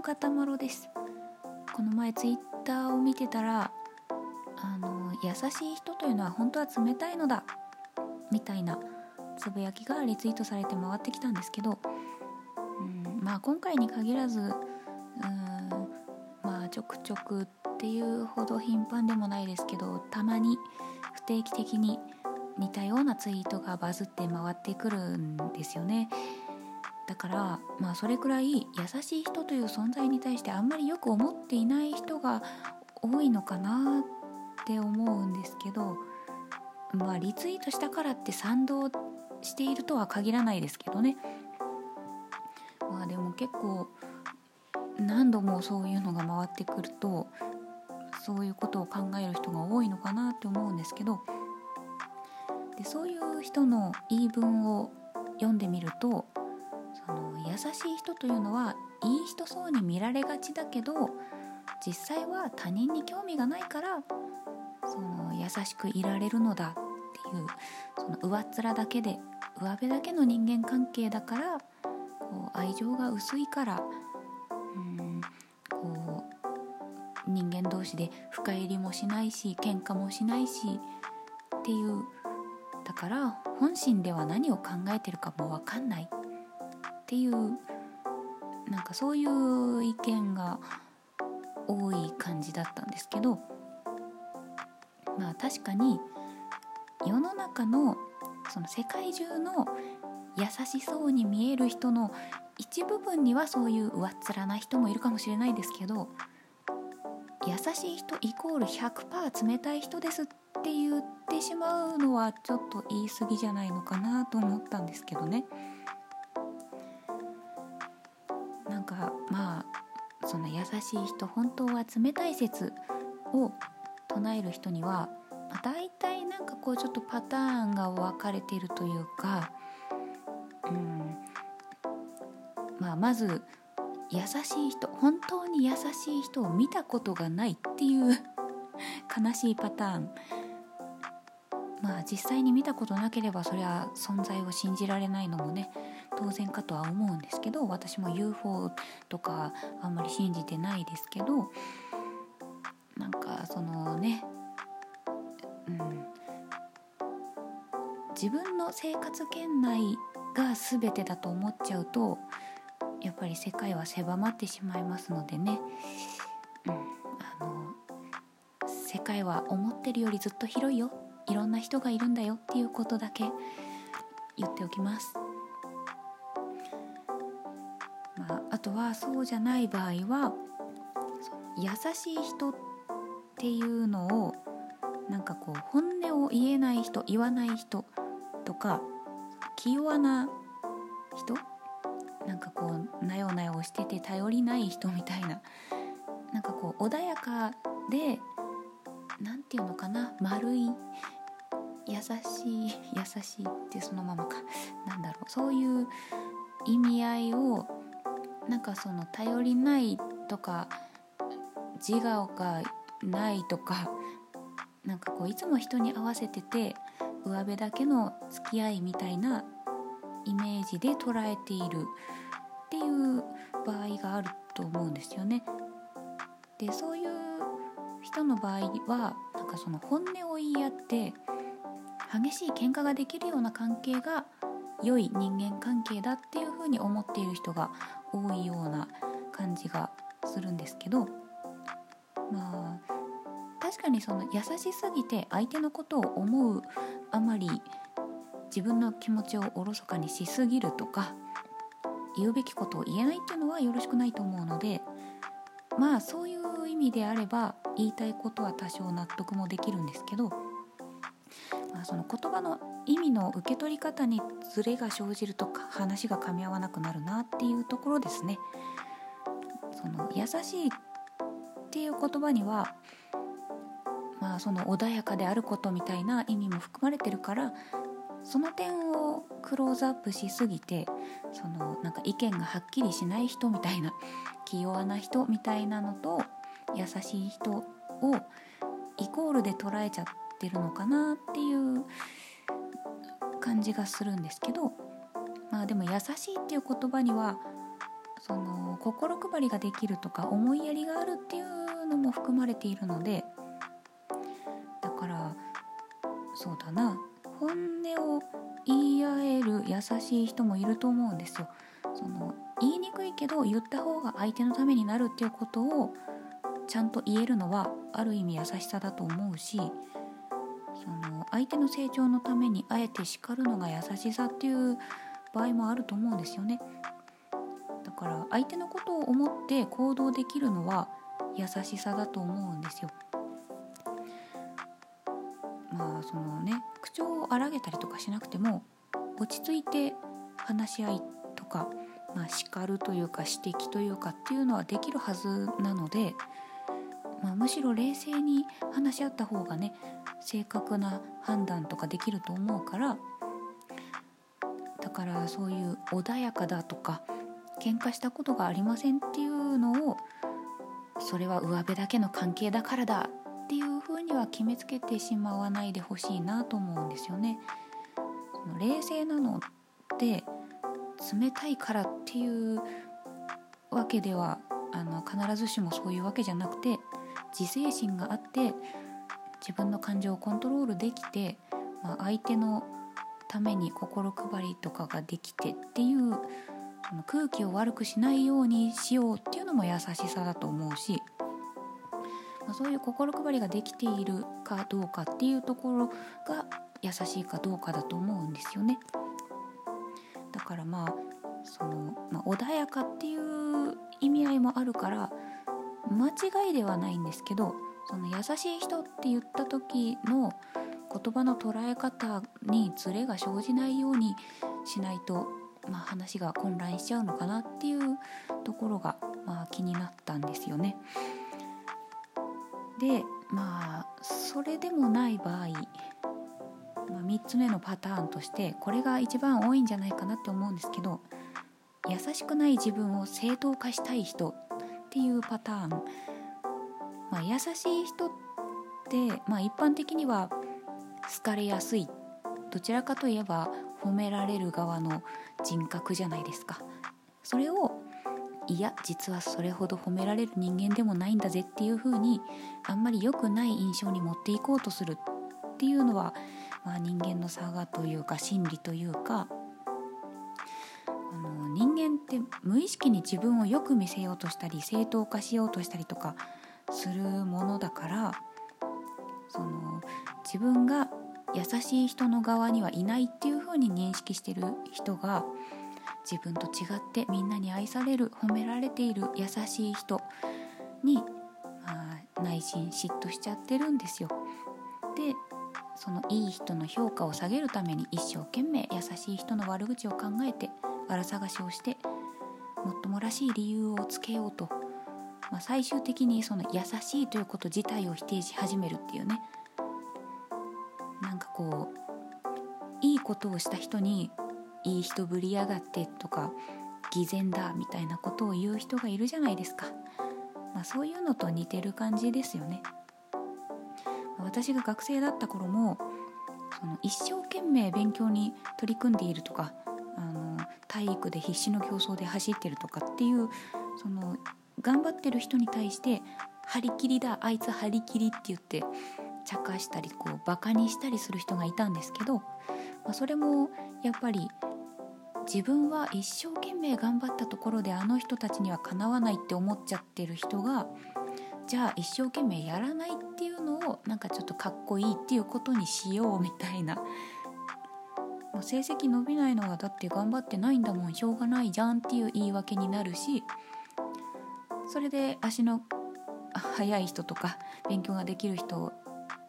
もガタマロですこの前ツイッターを見てたらあの優しい人というのは本当は冷たいのだみたいなつぶやきがリツイートされて回ってきたんですけど、うん、まあ今回に限らず、うん、まあちょくちょくっていうほど頻繁でもないですけどたまに不定期的に似たようなツイートがバズって回ってくるんですよね。だからまあそれくらい優しい人という存在に対してあんまりよく思っていない人が多いのかなって思うんですけどまあリツイートしたからって賛同しているとは限らないですけどね。まあでも結構何度もそういうのが回ってくるとそういうことを考える人が多いのかなって思うんですけどでそういう人の言い分を読んでみると優しい人というのはいい人そうに見られがちだけど実際は他人に興味がないからその優しくいられるのだっていうその上っ面だけで上辺だけの人間関係だからこう愛情が薄いからうんこう人間同士で深入りもしないし喧嘩もしないしっていうだから本心では何を考えてるかも分かんない。っていうなんかそういう意見が多い感じだったんですけどまあ確かに世の中のその世界中の優しそうに見える人の一部分にはそういう上っ面な人もいるかもしれないですけど優しい人イコール100%冷たい人ですって言ってしまうのはちょっと言い過ぎじゃないのかなと思ったんですけどね。まあその優しい人本当は冷たい説を唱える人には、まあ、大体なんかこうちょっとパターンが分かれてるというか、うんまあ、まず優しい人本当に優しい人を見たことがないっていう 悲しいパターン。まあ実際に見たことなければそれは存在を信じられないのもね当然かとは思うんですけど私も UFO とかあんまり信じてないですけどなんかそのねうん。自分の生活圏内が全てだと思っちゃうとやっぱり世界は狭まってしまいますのでね、うん、あの世界は思ってるよりずっと広いよ。いろんな人がいるんだよっていうことだけ言っておきます。とはそうじゃない場合は優しい人っていうのをなんかこう本音を言えない人言わない人とか気弱な人なんかこうなよなよしてて頼りない人みたいななんかこう穏やかで何て言うのかな丸い優しい優しいってそのままかなんだろうそういう意味合いをなんかその頼りないとか自我がないとか なんかこういつも人に合わせてて上辺だけの付き合いみたいなイメージで捉えているっていう場合があると思うんですよね。でそういう人の場合はなんかその本音を言い合って激しい喧嘩ができるような関係が良い人間関係だっていうふうに思っている人が多いような感じがするんですけどまあ確かにその優しすぎて相手のことを思うあまり自分の気持ちをおろそかにしすぎるとか言うべきことを言えないっていうのはよろしくないと思うのでまあそういう意味であれば言いたいことは多少納得もできるんですけど、まあ、その言葉の意味の受け取り方にズレが生じるとか話が噛み合わなくなるなっていうところですね。その優しいっていう言葉にはまあその穏やかであることみたいな意味も含まれてるからその点をクローズアップしすぎてそのなんか意見がはっきりしない人みたいな 気弱な人みたいなのと優しい人をイコールで捉えちゃってるのかなっていう感じがするんですけどまあでも優しいっていう言葉にはその心配りができるとか思いやりがあるっていうのも含まれているのでだからそうだな本音を言い合える優しい人もいると思うんですよ。その言いにくいけど言った方が相手のためになるっていうことをちゃんと言えるのはある意味優しさだと思うしその相手の成長のためにあえて叱るのが優しさっていう場合もあると思うんですよね。だから相手のことを思って行動できるのは優しさだと思うんですよ。まあそのね口調を荒げたりとかしなくても落ち着いて話し合いとか、まあ、叱るというか指摘というかっていうのはできるはずなので、まあ、むしろ冷静に話し合った方がね正確な判断とかできると思うからだからそういう穏やかだとか喧嘩したことがありませんっていうのをそれは上辺だけの関係だからだっていうふうには決めつけてしまわないでほしいなと思うんですよね。その冷静なのって冷たいからっていうわけではあの必ずしもそういうわけじゃなくて自制心があって自分の感情をコントロールできて、まあ、相手のために心配りとかができてっていうその空気を悪くしないようにしようっていうのも優しさだと思うし、まあ、そういう心配りができているかどうかっていうところが優しいかどうかだと思うんですよね。だからまあその、まあ、穏やかっていう意味合いもあるから間違いではないんですけどその優しい人って言った時の言葉の捉え方にズレが生じないようにしないと、まあ、話が混乱しちゃうのかなっていうところが、まあ、気になったんですよね。でまあそれでもない場合、まあ、3つ目のパターンとしてこれが一番多いんじゃないかなって思うんですけど優しくない自分を正当化したい人っていうパターン、まあ、優しい人って、まあ、一般的には好かれやすい。どちらかといえば褒められる側の人格じゃないですか。それをいや実はそれほど褒められる人間でもないんだぜっていう風にあんまり良くない印象に持っていこうとするっていうのは、まあ、人間の差がというか心理というか人間って無意識に自分をよく見せようとしたり正当化しようとしたりとかするものだからその自分が優しい人の側にはいないっていう風に認識してる人が自分と違ってみんなに愛される褒められている優しい人に、まあ、内心嫉妬しちゃってるんですよ。でそのいい人の評価を下げるために一生懸命優しい人の悪口を考えてあら探しをしてもっともらしい理由をつけようと、まあ、最終的にその優しいということ自体を否定し始めるっていうね。なんかこういいことをした人にいい人ぶりやがってとか偽善だみたいなことを言う人がいるじゃないですか、まあ、そういうのと似てる感じですよね。私が学生だった頃もその一生懸命勉強に取り組んでいるとか体育で必死の競争で走ってるとかっていうその頑張ってる人に対して「張り切りだあいつ張り切り」って言って茶化したりこうバカにしたりする人がいたんですけど、まあ、それもやっぱり自分は一生懸命頑張ったところであの人たちにはかなわないって思っちゃってる人がじゃあ一生懸命やらないっていうのをなんかちょっとかっこいいっていうことにしようみたいな。まあ、成績伸びないのはだって頑張ってないんだもんしょうがないじゃんっていう言い訳になるしそれで足の速い人とか勉強ができる人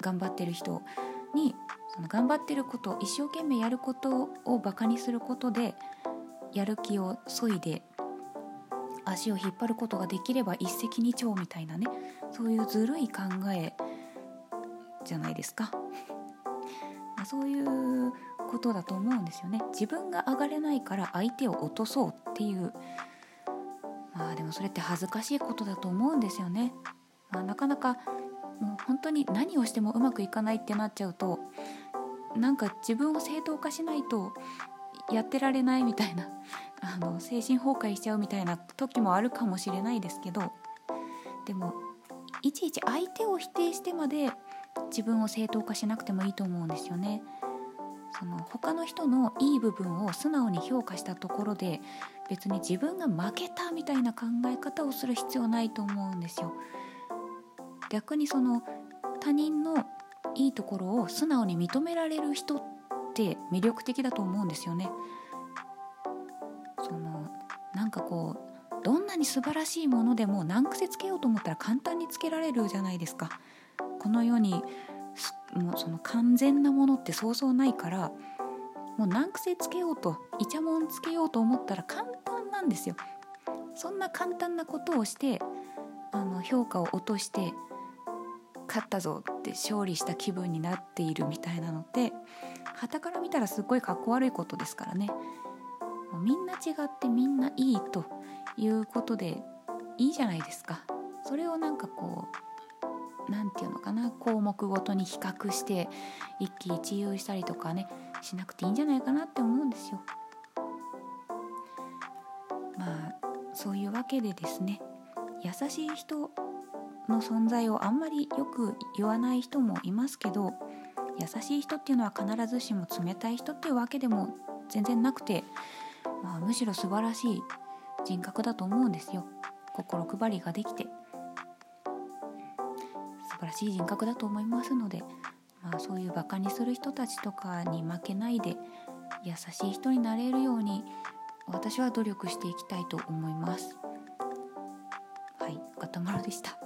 頑張ってる人にその頑張ってること一生懸命やることをバカにすることでやる気をそいで足を引っ張ることができれば一石二鳥みたいなねそういうずるい考えじゃないですか。そういうことだと思うんですよね。自分が上がれないから相手を落とそうっていうまあでもそれって恥ずかしいことだと思うんですよね。まあ、なかなかもう本当に何をしてもうまくいかないってなっちゃうとなんか自分を正当化しないとやってられないみたいなあの精神崩壊しちゃうみたいな時もあるかもしれないですけどでもいちいち相手を否定してまで自分を正当化しなくてもいいと思うんですよね。その他の人のいい部分を素直に評価したところで別に自分が負けたみたいな考え方をする必要ないと思うんですよ。逆にその他人のいいところを素直に認められる人って魅力的だと思うんですよね。そのなんかこうどんなに素晴らしいものでも難癖つけようと思ったら簡単につけられるじゃないですか。この世にもうその完全なものってそうそうないからもう難癖つけようとイチャモンつけようと思ったら簡単なんですよ。そんな簡単なことをしてあの評価を落として勝ったぞって勝利した気分になっているみたいなのって傍から見たらすっごいかっこ悪いことですからねもうみんな違ってみんないいということでいいじゃないですかそれをなんかこう何て言うのかな項目ごとに比較して一喜一憂したりとかねしなくていいんじゃないかなって思うんですよ。まあそういうわけでですね優しい人の存在をあんまりよく言わない人もいますけど優しい人っていうのは必ずしも冷たい人っていうわけでも全然なくて、まあ、むしろ素晴らしい人格だと思うんですよ心配りができてらしい人格だと思いますので、まあ、そういうバカにする人たちとかに負けないで優しい人になれるように私は努力していきたいと思います。はいガタマロでした。